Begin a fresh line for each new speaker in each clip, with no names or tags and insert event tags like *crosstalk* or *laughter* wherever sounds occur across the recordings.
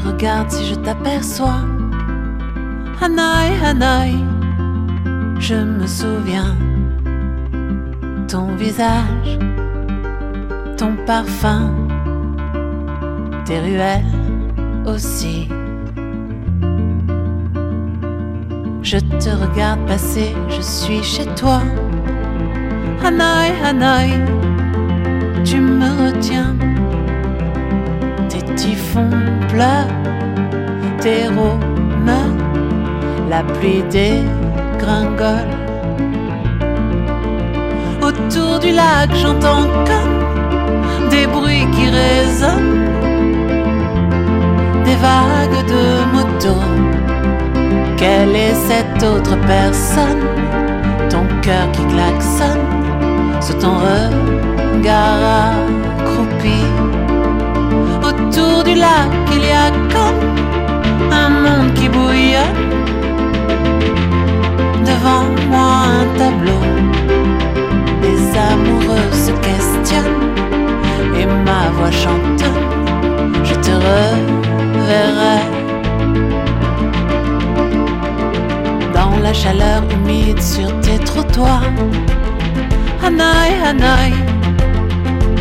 regarde si je t'aperçois. Hanaï, Hanaï, je me souviens. Ton visage, ton parfum, tes ruelles aussi. Je te regarde passer, je suis chez toi. Hanaï, Hanaï, tu me retiens. Tes typhons tes rômes, la pluie dégringole. Autour du lac, j'entends comme des bruits qui résonnent, des vagues de motos. Quelle est cette autre personne? Ton cœur qui klaxonne sous ton regard accroupi. Autour du lac, il y a comme un monde qui bouillonne. Devant moi, un tableau. Les amoureux se questionnent et ma voix chantonne. Je te reverrai. Dans la chaleur humide sur tes trottoirs. Hanaï, Hanaï,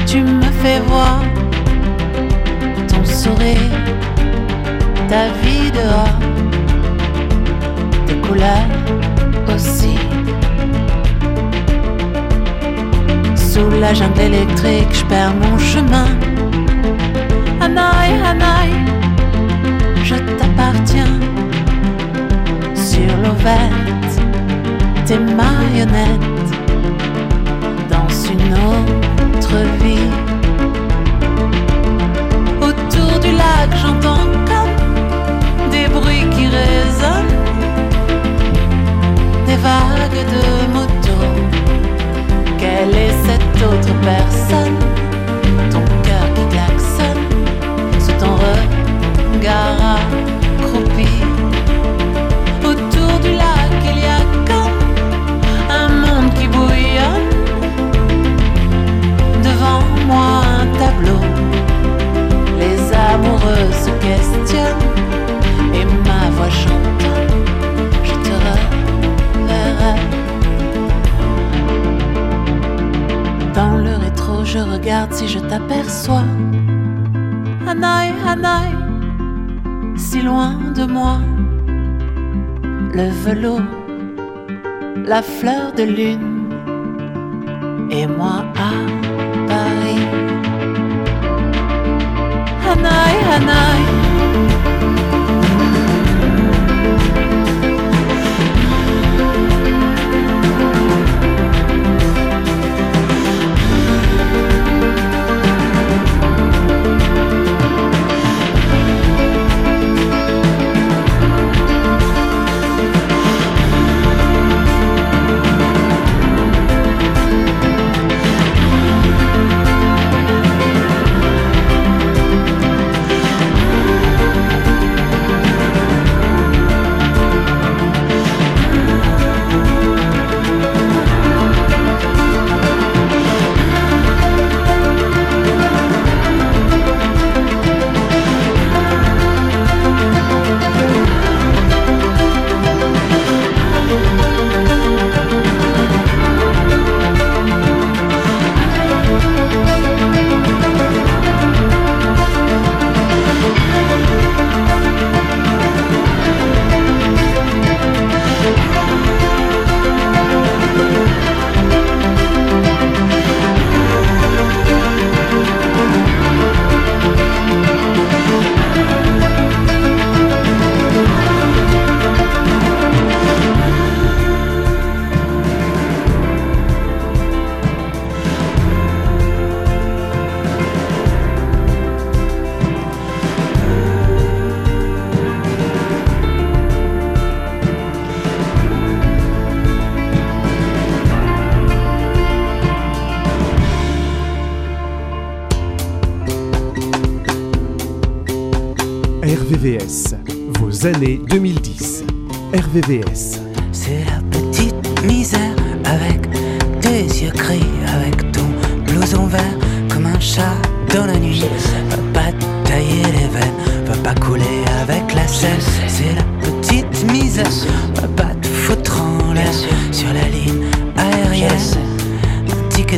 tu me fais voir ta vie dehors, tes couleurs aussi. Sous la jungle électrique, je perds mon chemin. Hanaï, Hanaï, je t'appartiens. Sur l'eau verte, tes marionnettes dans une autre vie. Du lac, j'entends comme des bruits qui résonnent, des vagues de motos. Quelle est cette autre personne? Ton cœur qui klaxonne sous ton regard et ma voix chantonne. Je te reverrai. Dans le rétro, je regarde si je t'aperçois. Hanaï, Hanaï, si loin de moi. Le velours, la fleur de lune, et moi Hanaï,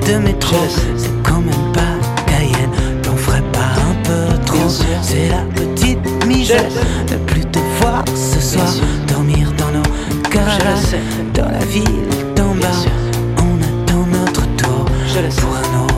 de métro. C'est quand même pas Cayenne, t'en ferais pas un peu trop. C'est la petite Michel, ne plus te voir ce soir. Dormir dans nos caravanes, dans la ville d'en bas. On attend notre tour pour un autre.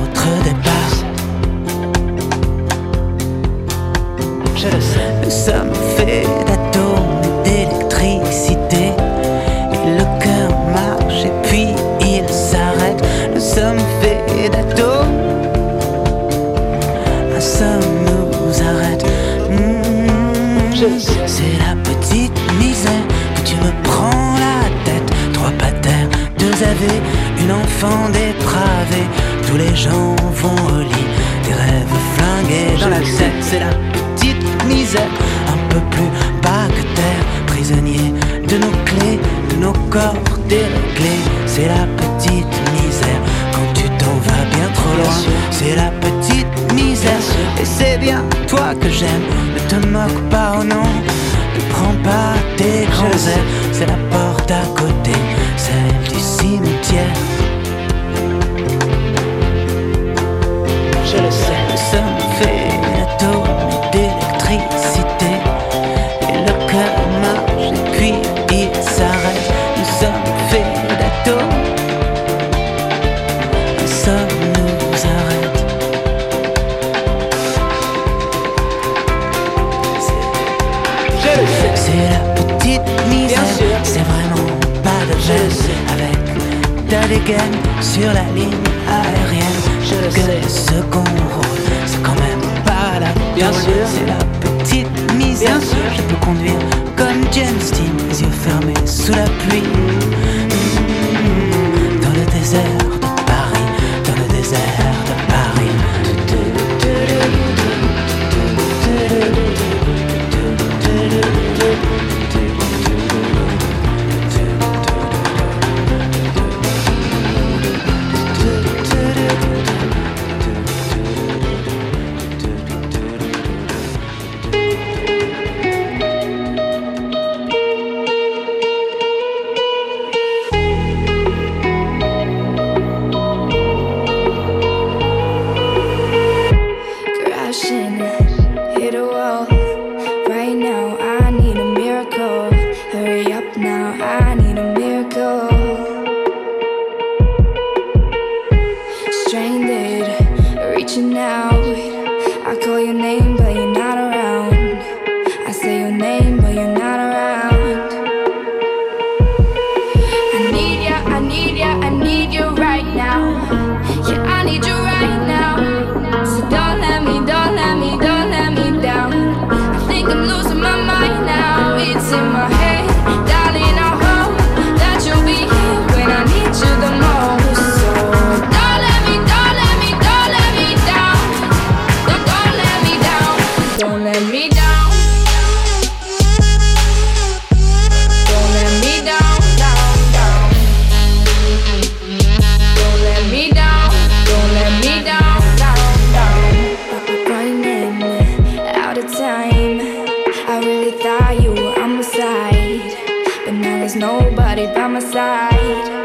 C'est la petite misère que tu me prends la tête. Trois patères, deux avés, une enfant dépravée. Tous les gens vont au lit, des rêves flingués. Dans la tête, c'est la petite misère, un peu plus bas que terre. Prisonnier de nos clés, de nos corps déréglés. C'est la petite misère quand tu t'en vas bien trop loin. C'est la petite misère c'est bien toi que j'aime. Ne te moque pas, oh non, ne prends pas tes grands. C'est la porte à côté, celle du cimetière. sur la ligne aérienne.
Je le sais.
Ce qu'on roule, c'est quand même pas la
Bien sûr,
c'est la petite misère. Je peux conduire comme James Dean, les yeux fermés sous la pluie. Dans le désert.
without you, I'm aside. But now there's nobody by my side.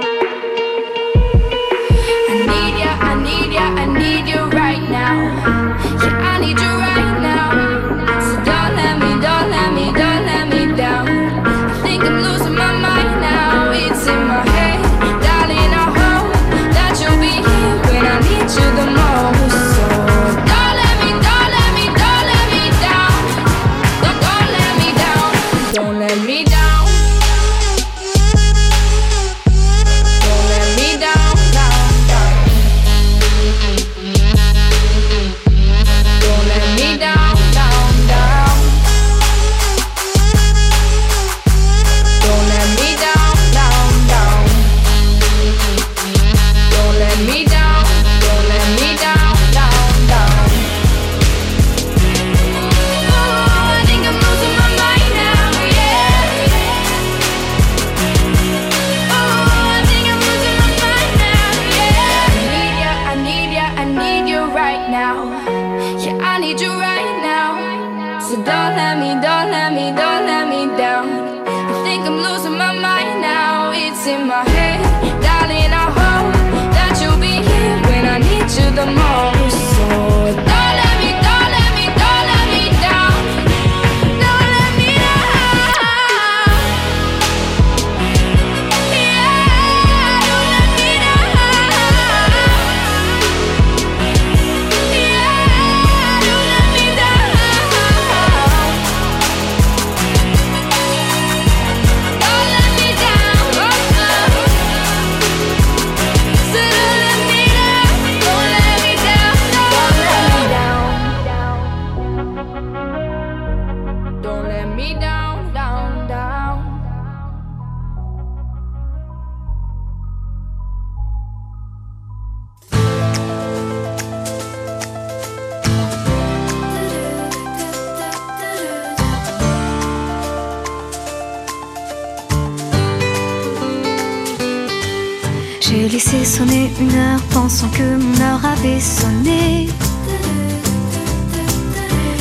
Sonné.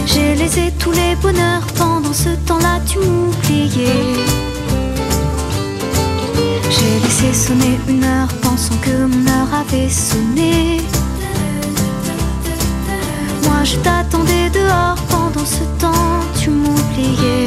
J'ai laissé tous les bonheurs pendant ce temps-là, tu m'oubliais. J'ai laissé sonner une heure pensant que mon heure avait sonné. Moi je t'attendais dehors pendant ce temps, tu m'oubliais.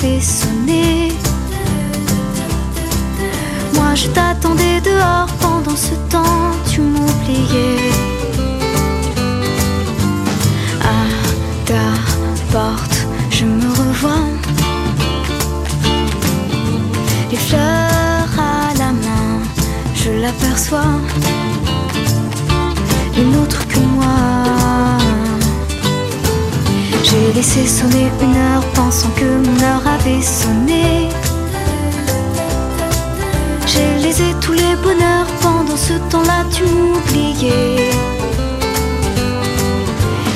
Avait sonné. Moi je t'attendais dehors pendant ce temps, tu m'oubliais. À ta porte je me revois. Les fleurs à la main, je l'aperçois. Une autre que moi. J'ai laissé sonner une heure pensant que mon heure J'ai laissé tous les bonheurs pendant ce temps-là, tu m'oubliais.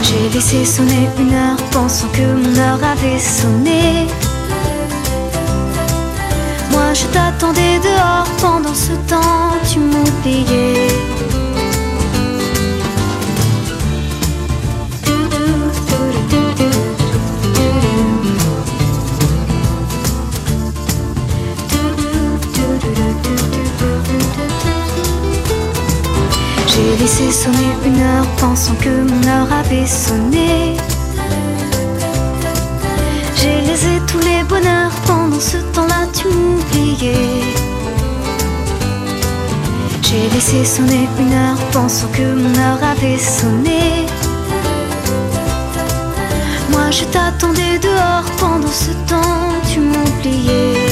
J'ai laissé sonner une heure pensant que mon heure avait sonné. Moi je t'attendais dehors pendant ce temps, tu m'oubliais. Laissé sonner une heure pensant que mon heure avait sonné. J'ai laissé tous les bonheurs pendant ce temps-là, tu m'oubliais. J'ai laissé sonner une heure pensant que mon heure avait sonné. Moi je t'attendais dehors pendant ce temps, tu m'oubliais.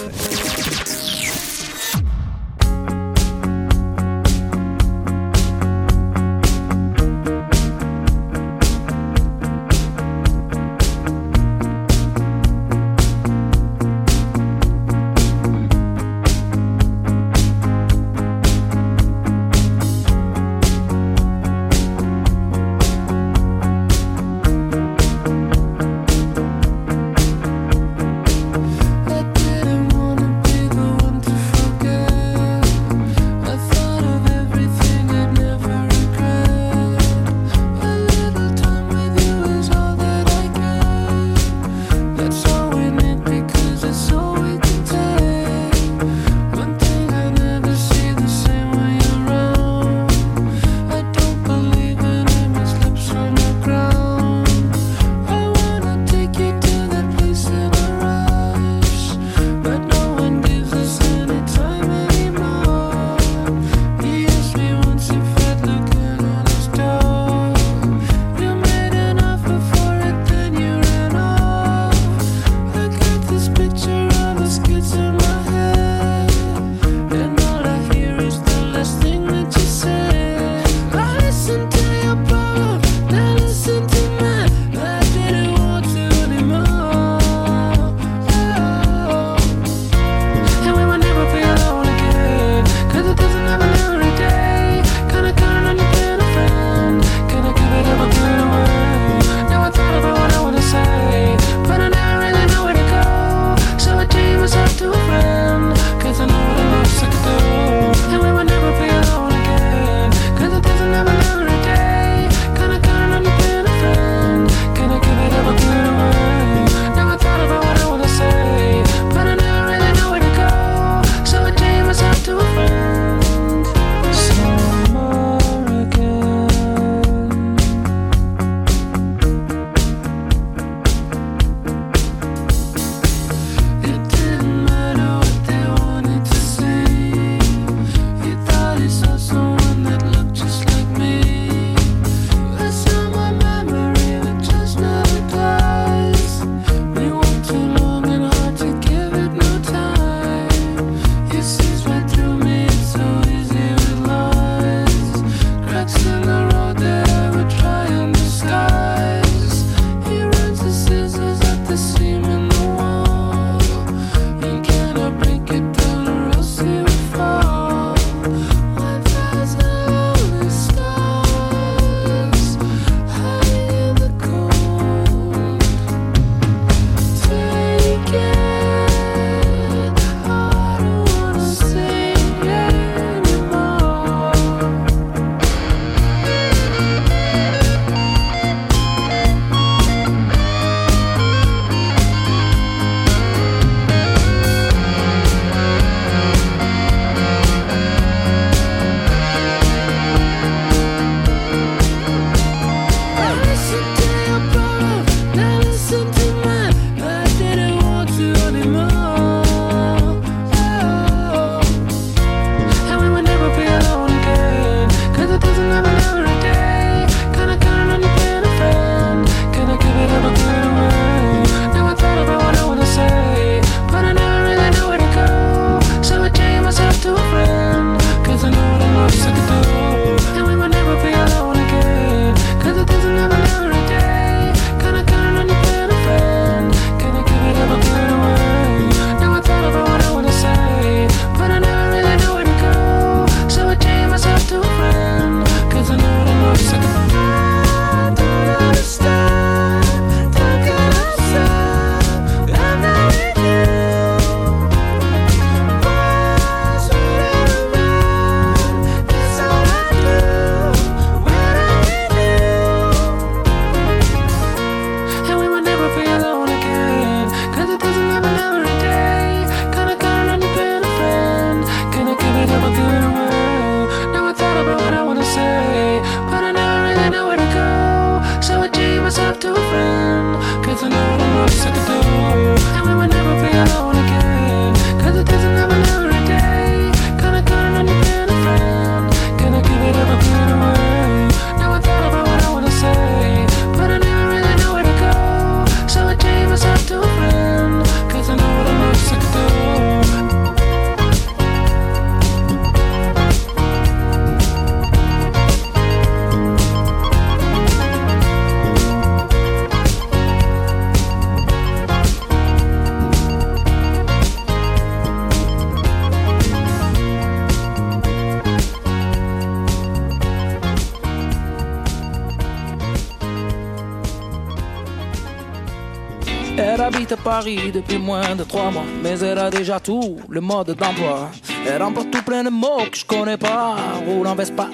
Elle habite à Paris depuis moins de trois mois, mais elle a déjà tout le mode d'emploi. Elle remporte tout plein de mots que je connais pas, roule en Vespa.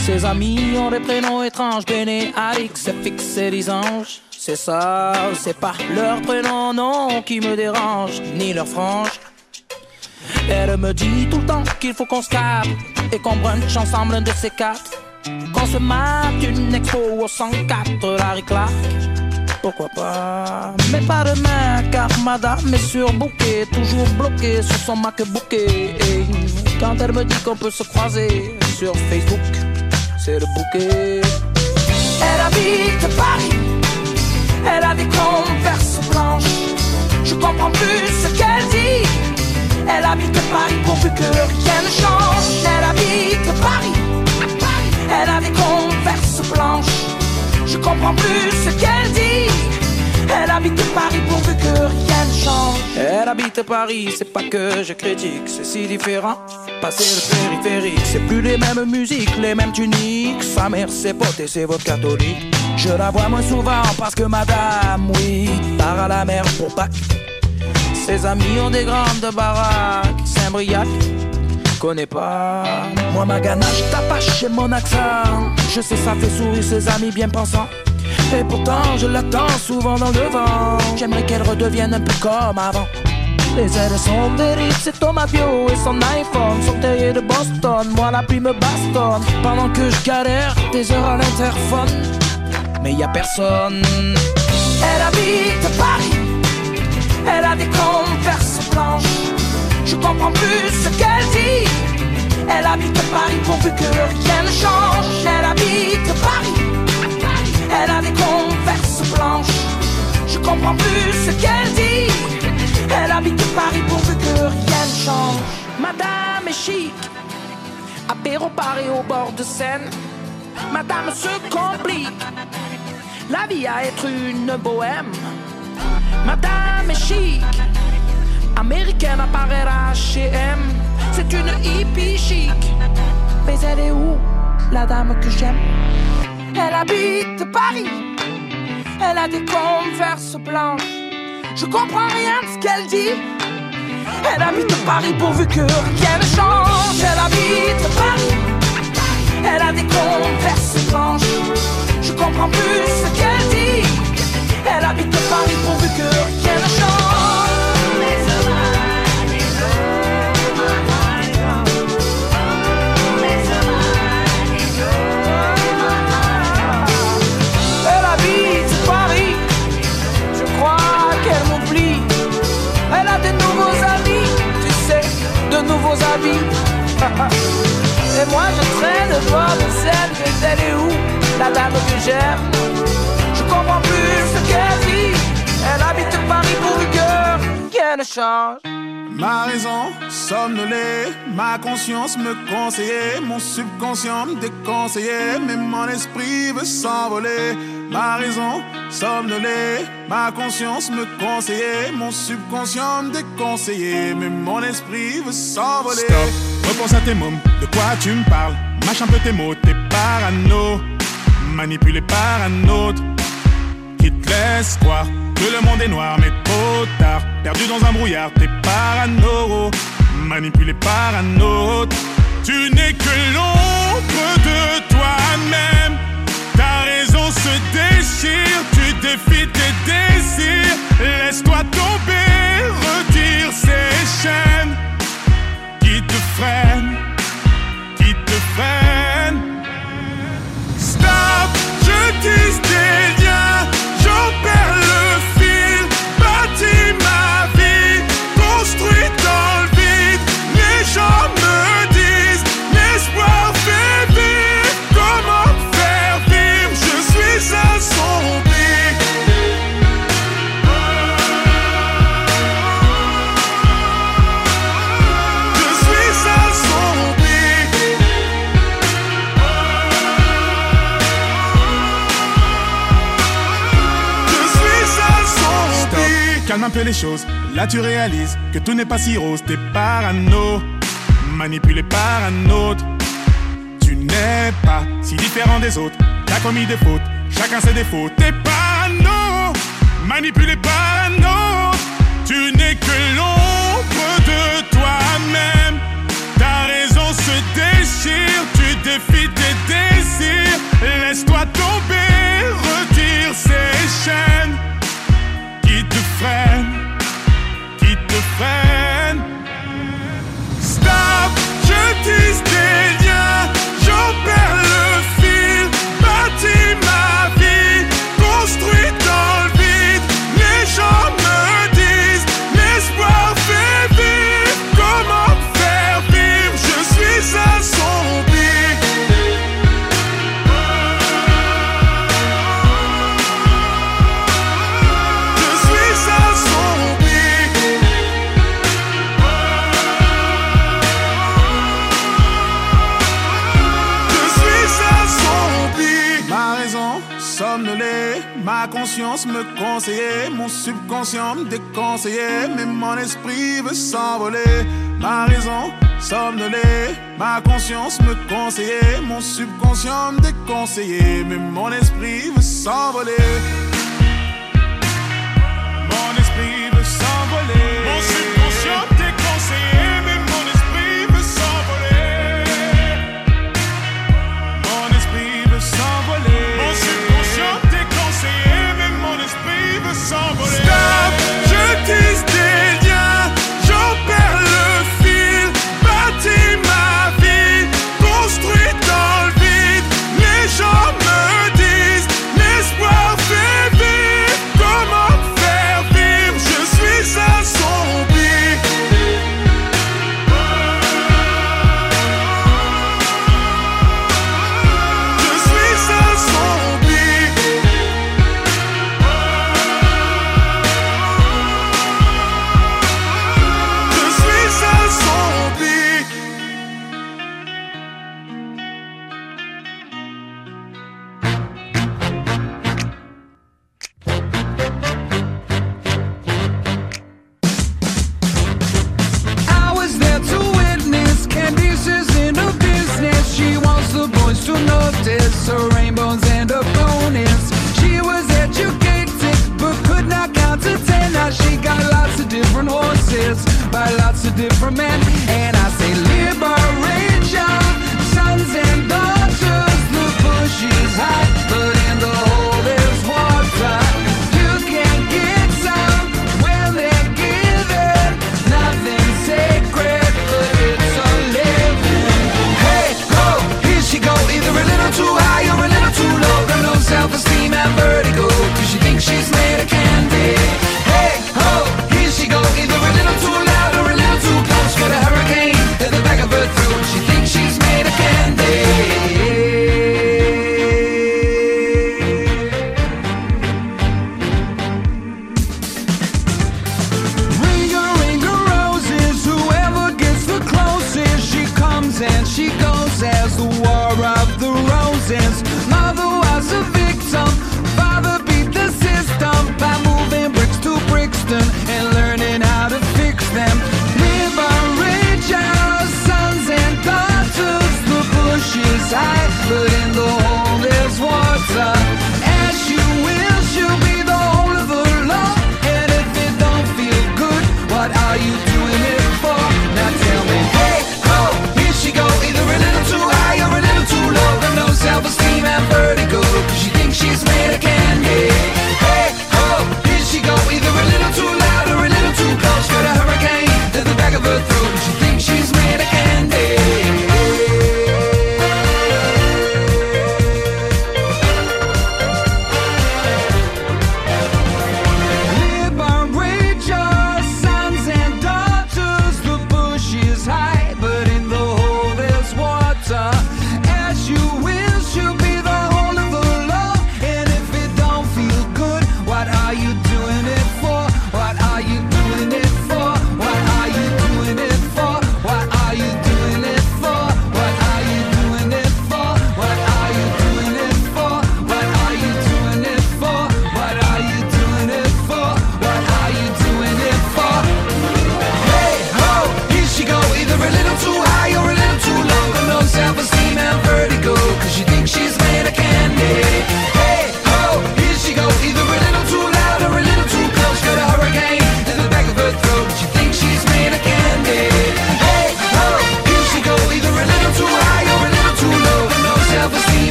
Ses amis ont des prénoms étranges, Béné, Alix, FX et Lisange. C'est ça, c'est pas leur prénom, non, qui me dérange, ni leur frange. Elle me dit tout le temps qu'il faut qu'on se capte et qu'on brunch ensemble un de ces quatre. Qu'on se mate une expo au 104, la réclame pourquoi pas? Mais pas demain, car madame est surbookée, toujours bloquée sur son MacBook. Et quand elle me dit qu'on peut se croiser sur Facebook, c'est le bouquet. Elle habite Paris, elle a des converses blanches. Je comprends plus ce qu'elle dit. Elle habite Paris pourvu que rien ne change. Elle habite Paris, elle a des converses blanches. Je comprends plus ce qu'elle dit. Elle habite Paris pourvu que rien ne change. Elle habite Paris, c'est pas que je critique, c'est si différent. Passer le périphérique, c'est plus les mêmes musiques, les mêmes tuniques. Sa mère, c'est potes et c'est votre catholique. Je la vois moins souvent parce que madame, oui, part à la mer pour Pâques. Ses amis ont des grandes baraques, Saint-Briac connais pas. Moi, ma ganache t'apache chez mon accent. Je sais, ça fait sourire ses amis bien pensants. Et pourtant, je l'attends souvent dans le vent. J'aimerais qu'elle redevienne un peu comme avant. Les ailes sont des c'est Thomas Bio et son iPhone sont taillés de Boston. Moi, la pluie me bastonne pendant que je galère des heures à l'interphone. Mais y a personne. Elle habite Paris, elle a des converses blanches. Je comprends plus ce qu'elle dit. Elle habite Paris pourvu que rien ne change. Elle habite Paris. Elle a des converses blanches. Je comprends plus ce qu'elle dit. Elle habite Paris pourvu que rien ne change. Madame est chic. Apéro Paris au bord de Seine. Madame se complique. La vie à être une bohème. Madame est chic américaine à H&M. C'est une hippie chic. Mais elle est où, la dame que j'aime? Elle habite Paris. Elle a des converses blanches. Je comprends rien de ce qu'elle dit. Elle habite Paris pourvu que rien ne change. Elle habite Paris. Elle a des converses blanches. Je comprends plus ce qu'elle dit. Elle habite Paris pourvu que rien ne change. *laughs* Et moi je traîne voir de scène que elle est où La dame que j'aime. Je comprends plus ce qu'elle dit Elle habite Paris pour une cœur Rien ne change.
Ma raison somnolée, ma conscience me conseillait, mon subconscient me déconseillait, mais mon esprit veut s'envoler. Ma raison somnolée, ma conscience me conseillait, mon subconscient me déconseillait, mais mon esprit veut s'envoler.
Stop, repense à tes mômes, de quoi tu me parles? Mâche un peu tes mots, t'es parano, manipulé par un autre qui te laisse croire que le monde est noir, mais trop tard. Perdu dans un brouillard, t'es parano, manipulé par un autre. Tu n'es que l'ombre de toi-même. Raison se déchire, tu défies tes désirs. Laisse-toi tomber, retire ces chaînes qui te freinent, qui te freinent. Stop, je tisse un peu les choses. Là, tu réalises que tout n'est pas si rose. T'es parano, manipulé par un autre. Tu n'es pas si différent des autres. T'as commis des fautes, chacun ses défauts. T'es parano,
manipulé par un autre. Tu n'es que l'ombre de toi-même. Ta raison se déchire, tu défies tes désirs. Laisse-toi tomber, retire ces chaînes. freine, qui te freine. Stop, je
t'ai subconscient me déconseillait, mais mon esprit veut s'envoler. Ma raison somnolée, ma conscience me conseillait, mon subconscient me déconseillait, mais mon esprit veut s'envoler.
different man. And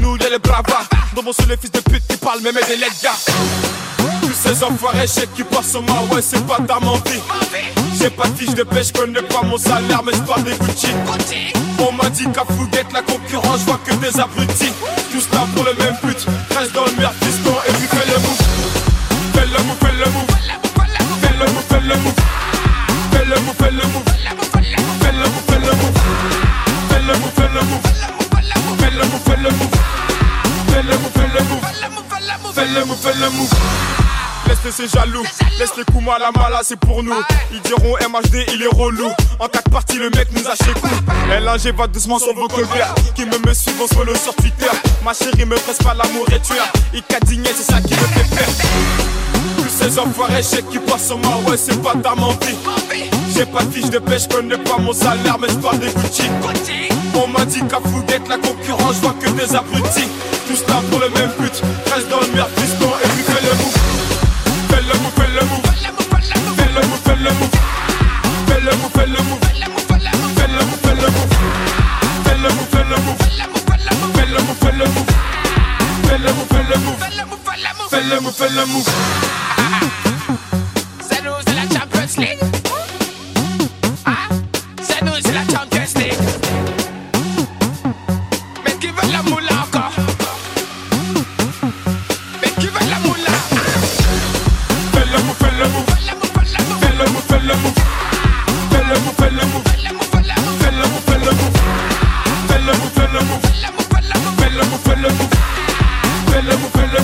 nous y'a les bravas. Dans mon les fils de pute qui parlent, mais des lettres gars. Tous ces enfoirés, je qui passent sur ma ouais, c'est pas ta mentie. J'ai pas de fiche de pêche, connais pas mon salaire, mais j'parle des Gucci. On m'a dit qu'à Fouguette, la concurrence, vois que des abrutis. Tous là pour le même but, reste dans le merde, le move, fais le move. Laisse ces jaloux, laisse les coups mal à mala, c'est pour nous. Ils diront MHD, il est relou. En quatre parties, le mec nous a chez coup. LNG va doucement sur vos colverts. Qui me me suivent, on follow sur Twitter. Ma chérie me presse pas l'amour et tu. Il cadigné, c'est ça qui me fait peur. Tous ces enfoirés, je qui passent ma ouais, c'est pas ta menti. J'ai pas de fiche de pêche, connais pas mon salaire, mais je parle des Gucci. On m'a dit qu'à Fouguette, la concurrence, je vois que des abrutis. Tous là pour le même but, reste dans le merde, piston, et puis fais le move.
C'est nous, c'est la Champions League. Ah, c'est nous, c'est la Champions League.
Fais le fais le. Fais le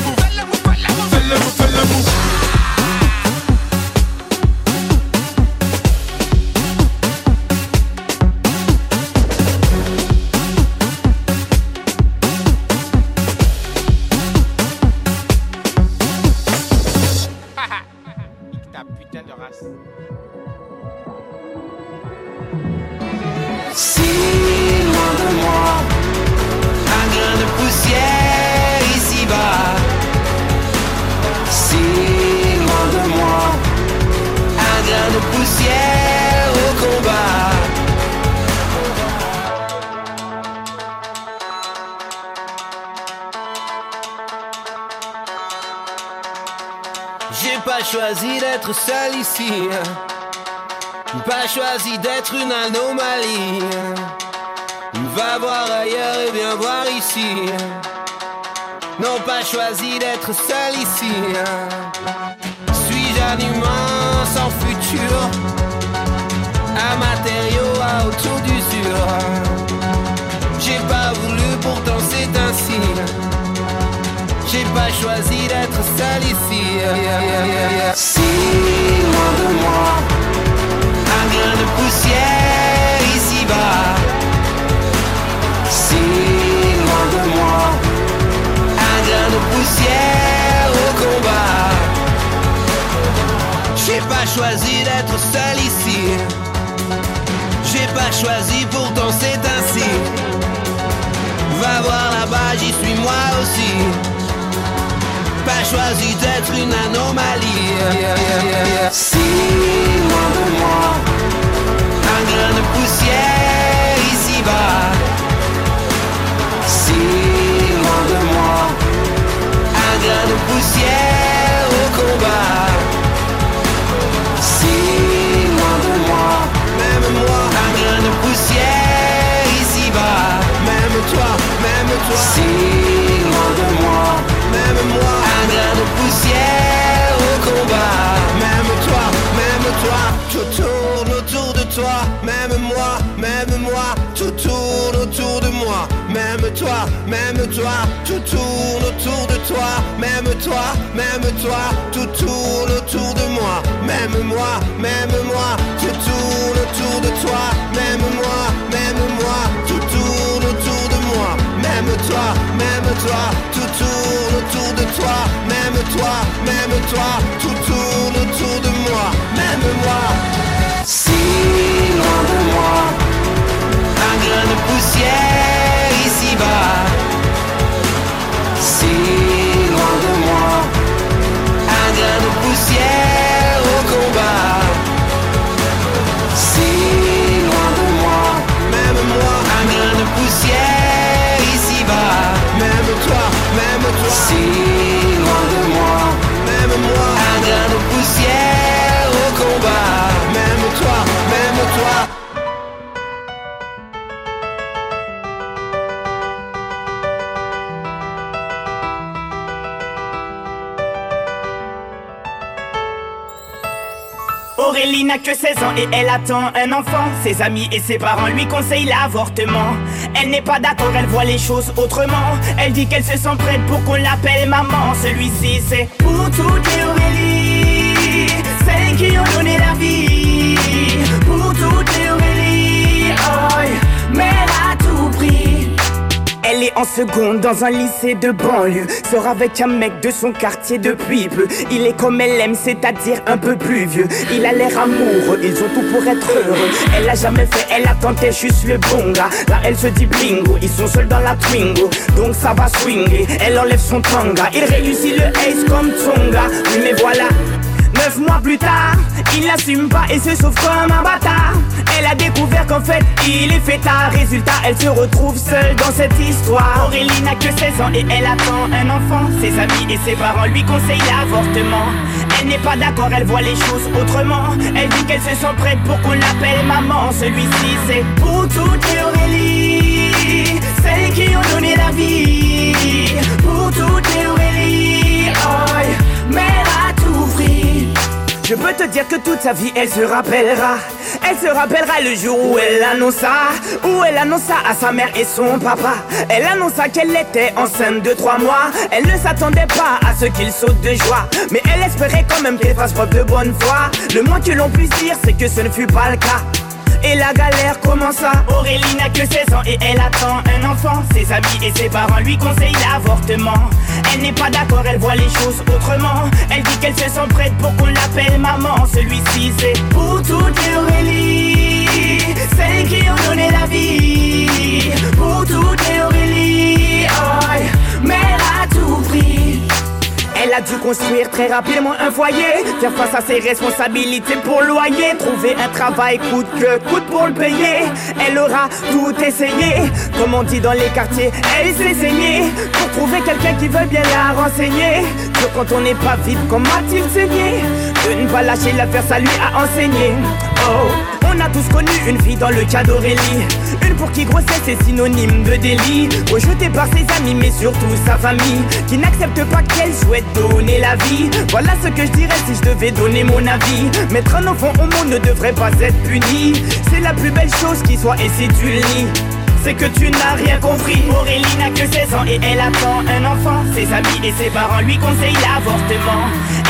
choisi d'être une anomalie. Si toi, même toi, tout tourne autour de moi. Même moi, même moi, tout tourne autour de toi. Même moi, même moi, tout tourne autour de moi. Même toi, même toi, tout tourne autour de toi, même toi, même toi, tout tourne autour de moi, même moi. Si loin de moi, un grain de poussière ici-bas. Si grain
Aurélie n'a que 16 ans et elle attend un enfant. Ses amis et ses parents lui conseillent l'avortement. Elle n'est pas d'accord, elle voit les choses autrement. Elle dit qu'elle se sent prête pour qu'on l'appelle maman. Celui-ci c'est pour toutes les Aurélie, celles qui ont donné la vie. En seconde dans un lycée de banlieue. Sort avec un mec de son quartier depuis peu Il est comme elle aime, c'est-à-dire un peu plus vieux. Il a l'air amoureux, ils ont tout pour être heureux. Elle a jamais fait, elle a tenté juste le bon gars. Là elle se dit bingo, ils sont seuls dans la Twingo. Donc ça va swinguer, elle enlève son tanga. Il réussit le ace comme Tonga Oui mais voilà. Neuf mois plus tard, il n'assume pas et se sauve comme un bâtard. Elle a découvert qu'en fait, il est fêtard. Résultat, elle se retrouve seule dans cette histoire. Aurélie n'a que 16 ans et elle attend un enfant. Ses amis et ses parents lui conseillent l'avortement. Elle n'est pas d'accord, elle voit les choses autrement. Elle dit qu'elle se sent prête pour qu'on l'appelle maman. Celui-ci, c'est pour toutes les Aurélie, celles qui ont donné la vie. Pour toutes les Aurélie, oh, mère à tout prix. Je peux te dire que toute sa vie elle se rappellera Elle se rappellera le jour où elle annonça Où elle annonça à sa mère et son papa. Elle annonça qu'elle était enceinte de trois mois. Elle ne s'attendait pas à ce qu'il saute de joie. Mais elle espérait quand même qu'elle fasse preuve de bonne foi. Le moins que l'on puisse dire c'est que ce ne fut pas le cas et la galère commença Aurélie n'a que 16 ans et elle attend un enfant. Ses amis et ses parents lui conseillent l'avortement. Elle n'est pas d'accord, elle voit les choses autrement. Elle dit qu'elle se sent prête pour qu'on l'appelle maman. Celui-ci c'est pour toutes les Aurélie Celles qui ont donné la vie. Pour toutes les Aurélie Mère à tout prix a dû construire très rapidement un foyer, faire face à ses responsabilités pour loyer, trouver un travail coûte que coûte pour le payer. Elle aura tout essayé, comme on dit dans les quartiers, elle s'est saignée pour trouver quelqu'un qui veut bien la renseigner. Que quand on n'est pas vite, comme a-t-il saigné? De ne pas lâcher l'affaire, ça lui a enseigné. Oh, on a tous connu une fille dans le cas d'Aurélie, une pour qui grossesse est synonyme de délit, rejetée par ses amis mais surtout sa famille, qui n'accepte pas qu'elle souhaite donner la vie. Voilà ce que je dirais si je devais donner mon avis. Mettre un enfant au monde ne devrait pas être puni. C'est la plus belle chose qui soit et si tu le c'est que tu n'as rien compris. Aurélie n'a que 16 ans et elle attend un enfant. Ses amis et ses parents lui conseillent l'avortement.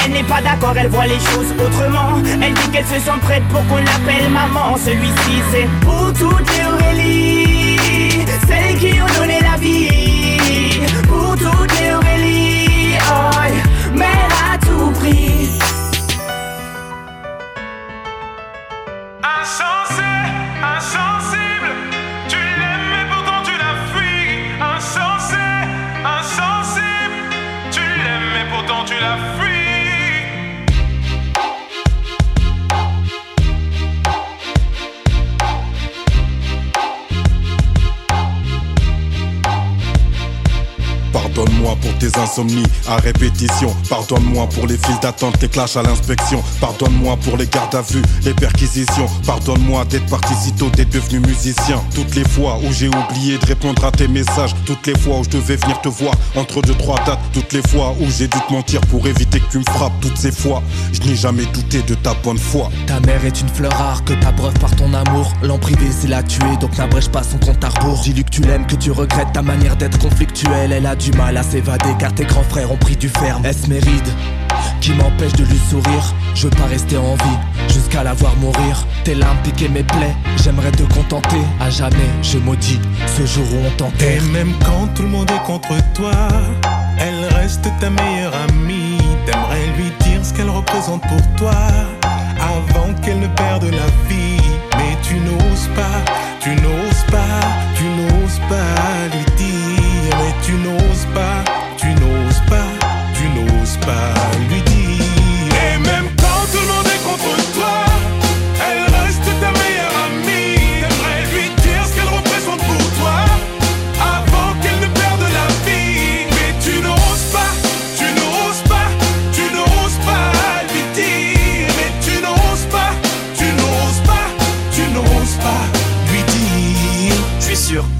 Elle n'est pas d'accord, elle voit les choses autrement. Elle dit qu'elle se sent prête pour qu'on l'appelle maman. Celui-ci c'est pour toutes les Aurélie, celles qui ont donné la vie. Pour toutes les Aurélie, oh, mère à tout prix.
La
Pardonne-moi pour tes insomnies à répétition. Pardonne-moi pour les files d'attente, les clashs à l'inspection. Pardonne-moi pour les gardes à vue, les perquisitions. Pardonne-moi d'être parti si tôt, d'être devenu musicien. Toutes les fois où j'ai oublié de répondre à tes messages. Toutes les fois où je devais venir te voir entre deux, trois dates. Toutes les fois où j'ai dû te mentir pour éviter que tu me frappes. Toutes ces fois, je n'ai jamais douté de ta bonne foi.
Ta mère est une fleur rare que t'abreuves par ton amour. L'en privé, c'est la tuer, donc n'abrège pas son compte à rebours. Dis-lui que tu l'aimes, que tu regrettes ta manière d'être conflictuelle. Elle a du mal à car tes grands frères ont pris du ferme. Est-ce mérite qui m'empêche de lui sourire? Je veux pas rester en vie. jusqu'à la voir mourir. Tes larmes piquaient mes plaies, j'aimerais te contenter. À jamais, je maudis ce jour où on t'enterre.
Et même quand tout le monde est contre toi, elle reste ta meilleure amie. T'aimerais lui dire ce qu'elle représente pour toi, avant qu'elle ne perde la vie. Mais tu n'oses pas, tu n'oses pas, tu n'oses pas lui dire. Mais tu n'oses pas, tu n'oses pas, tu n'oses pas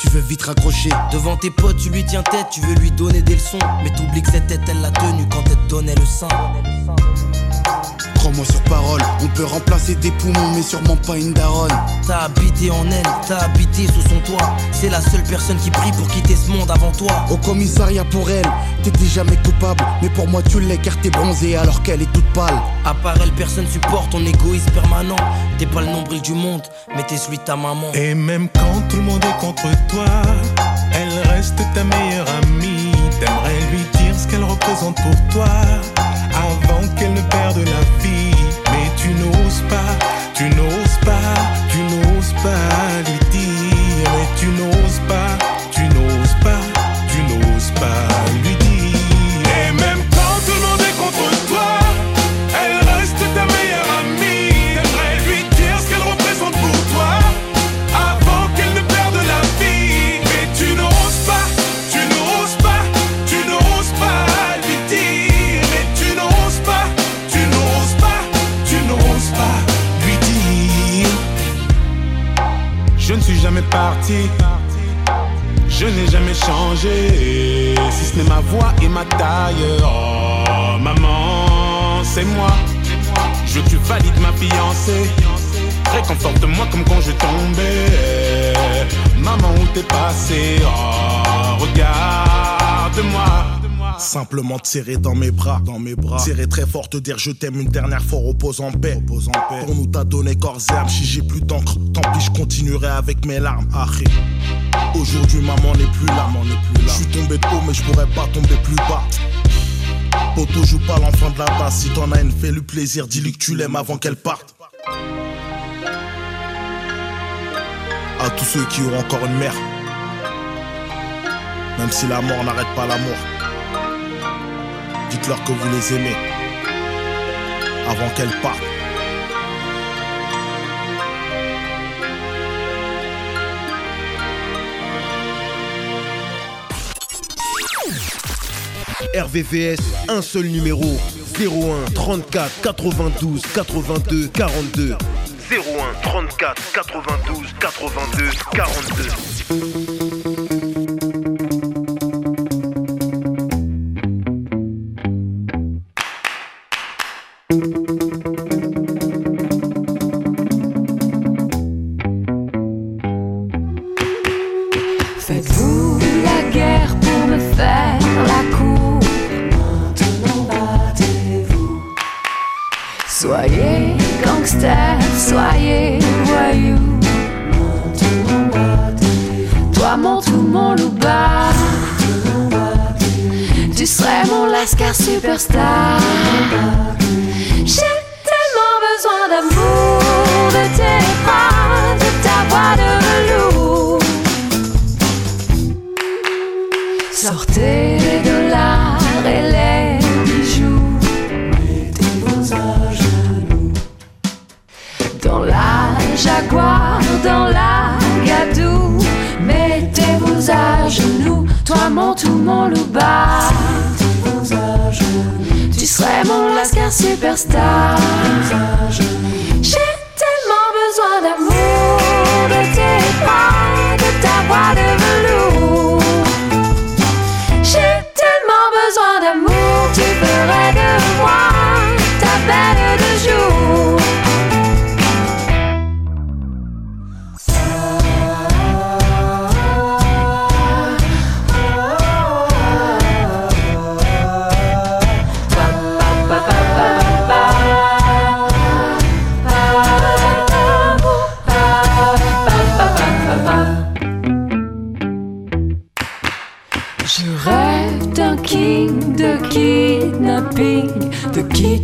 tu veux vite raccrocher.
Devant tes potes, tu lui tiens tête, tu veux lui donner des leçons. Mais t'oublies que cette tête, elle l'a tenue quand elle te donnait le sein.
Crois-moi sur parole, on peut remplacer des poumons, mais sûrement pas une daronne.
T'as habité en elle, t'as habité sous son toit. C'est la seule personne qui prie pour quitter ce monde avant toi.
Au commissariat pour elle, t'étais jamais coupable. Mais pour moi, tu l'es car t'es bronzé alors qu'elle est toute pâle.
À part elle, personne supporte ton égoïsme permanent. T'es pas le nombril du monde, mais t'es celui de ta maman.
Et même quand tout le monde est contre toi, elle reste ta meilleure amie. T'aimerais lui dire ce qu'elle représente pour toi, avant qu'elle ne perde la vie. Mais tu n'oses pas, tu n'oses pas, tu n'oses pas Je n'ai jamais changé, si ce n'est ma voix et ma taille. Oh, maman, c'est moi. Je veux que tu valides ma fiancée. Réconforte-moi comme quand je tombais. Maman, où t'es passé? Oh, regarde-moi.
Simplement te serrer dans mes bras, dans mes bras. Serrer très fort, te dire je t'aime une dernière fois, repose en paix. Repose en paix. Pour nous t'as donné corps et âme, si j'ai plus d'encre, tant pis je continuerai avec mes larmes. Arrête. Aujourd'hui maman n'est plus là, maman n'est plus là. Je suis tombé de haut mais je pourrais pas tomber plus bas. Poto joue pas l'enfant de la base, si t'en as une fais-lui plaisir, dis-lui que tu l'aimes avant qu'elle parte. À tous ceux qui ont encore une mère, même si la mort n'arrête pas l'amour. Dites-leur que vous les aimez. Avant qu'elles partent.
RVVS, un seul numéro. 01 34 92 82 42 01 34 92 82 42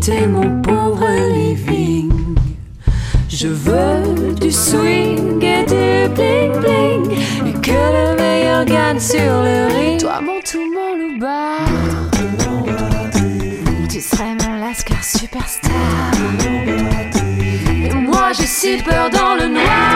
quitter mon pauvre living. Je veux du swing et du bling bling et que le meilleur gagne sur le ring. Toi mon tout mon louba, tu serais mon lascar superstar. Et moi je suis peur dans le noir.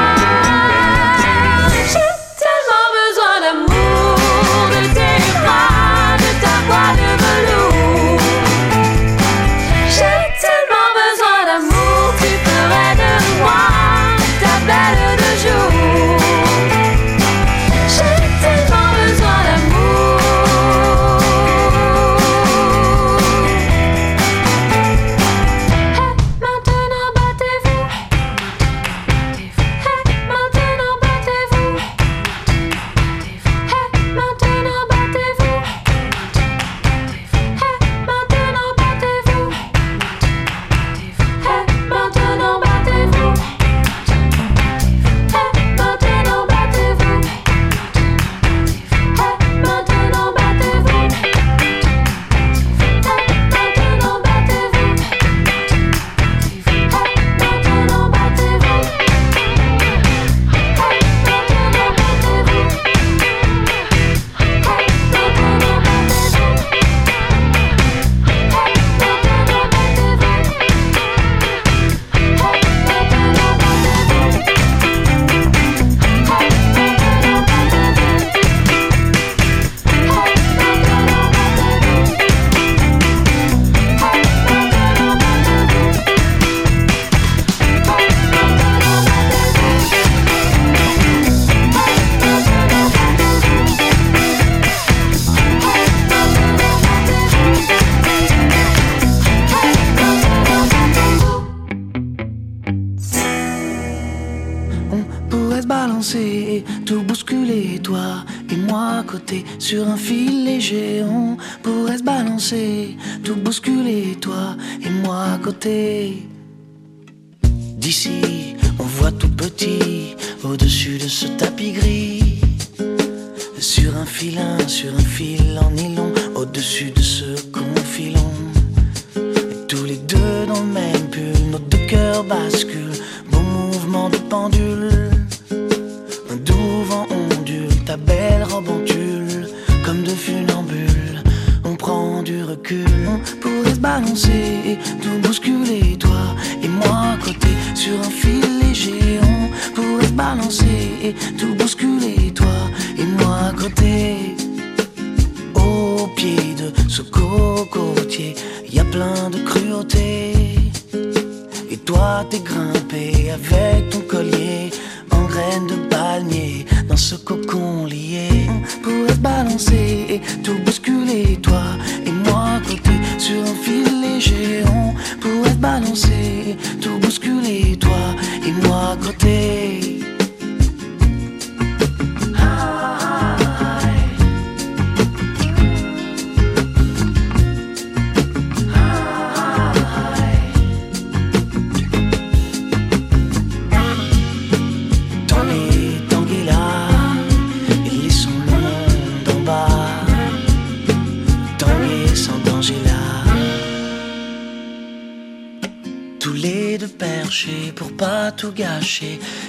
pour être balancé, tout bousculer toi et moi à côté.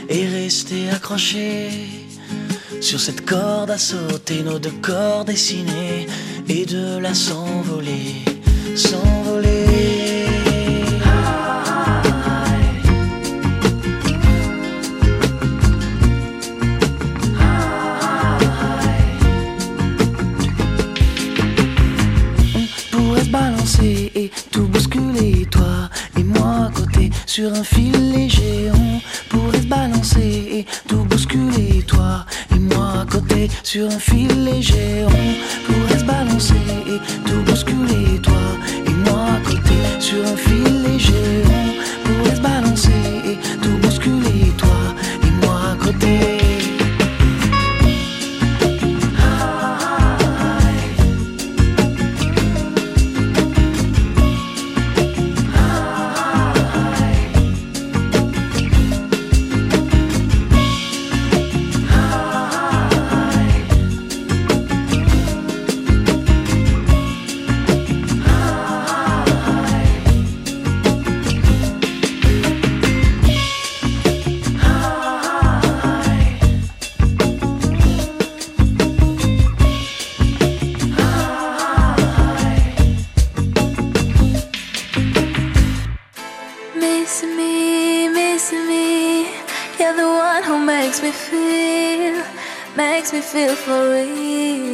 et rester accroché sur cette corde à sauter, nos deux corps dessinés et de la s'envoler, s'envoler. On pourrait se balancer et tout bousculer, toi et moi à côté sur un sur un fil.
Me feel for real.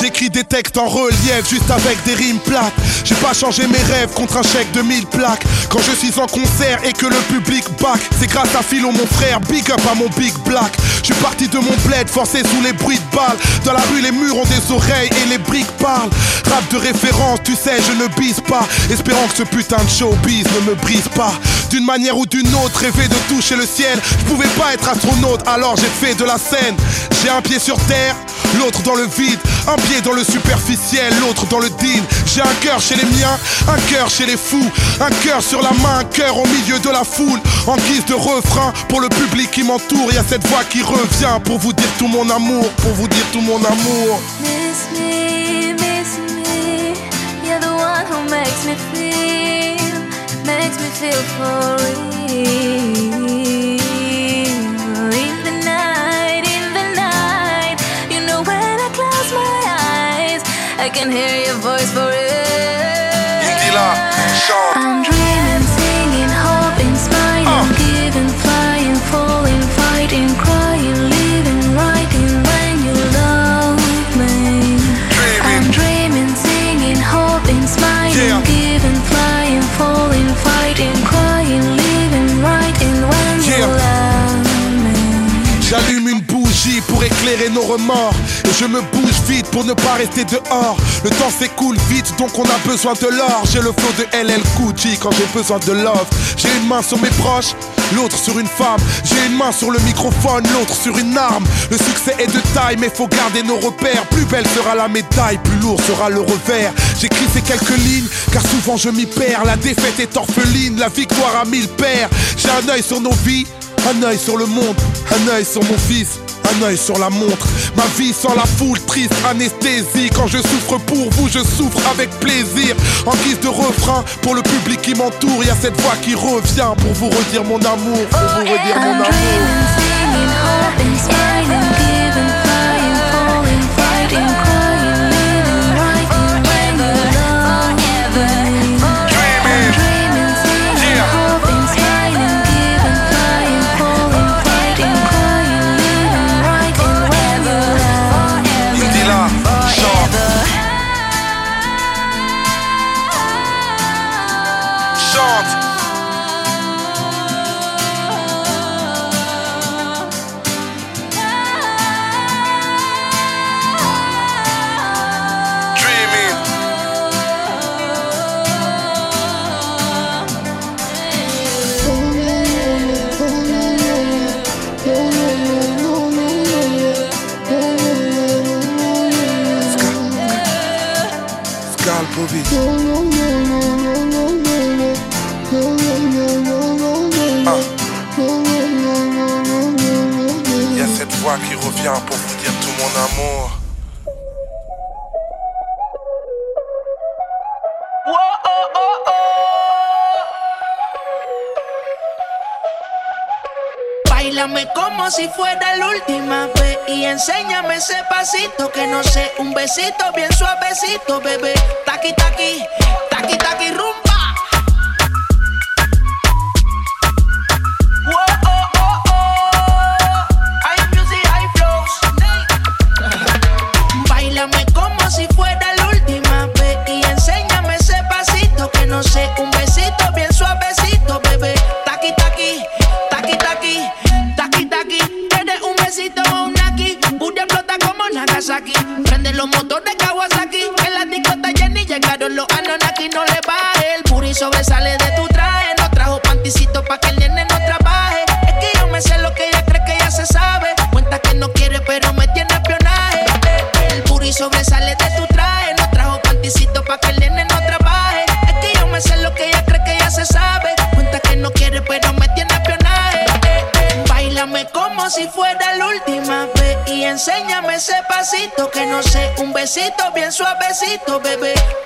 J'écris des textes en relief, juste avec des rimes plates. J'ai pas changé mes rêves contre un chèque de 1000 plaques. Quand je suis en concert et que le public back, c'est grâce à Philo, mon frère. Big up à mon big black. Je suis parti de mon bled, forcé sous les bruits de balles. Dans la rue, les murs ont des oreilles et les briques parlent. Rap de référence, tu sais, je ne bise pas. Espérant que ce putain de showbiz ne me brise pas. D'une manière ou d'une autre, rêver de toucher le ciel. Je pouvais pas être astronaute, alors j'ai fait de la scène. J'ai un pied sur terre, l'autre dans le vide. Un pied dans le superficiel, l'autre dans le deal. J'ai un cœur chez les miens, un cœur chez les fous. Un cœur sur la main, un cœur au milieu de la foule. En guise de refrain, pour le public qui m'entoure, y a cette voix qui revient pour vous dire tout mon amour, pour vous dire tout mon amour.
Can hear your voice forever.
Et je me bouge vite pour ne pas rester dehors. Le temps s'écoule vite donc on a besoin de l'or. J'ai le flow de LL Cool quand j'ai besoin de love. J'ai une main sur mes proches, l'autre sur une femme. J'ai une main sur le microphone, l'autre sur une arme. Le succès est de taille mais faut garder nos repères. Plus belle sera la médaille, plus lourd sera le revers. J'écris ces quelques lignes car souvent je m'y perds. La défaite est orpheline, la victoire a mille pères J'ai un œil sur nos vies un œil sur le monde, un œil sur mon fils, un œil sur la montre. Ma vie sans la foule, triste anesthésie. Quand je souffre pour vous, je souffre avec plaisir. En guise de refrain, pour le public qui m'entoure, il y a cette voix qui revient pour vous redire mon amour, pour vous redire mon amour. Ah. Il y a cette voix qui revient pour vous dire tout mon amour.
Bailame como si fuera la última vez y enséñame ese pasito que no sé, un besito bien suavecito, bebé. Taqui taqui, taqui taqui rumba. baby.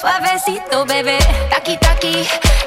Suavecito, bebé. Taki, taki.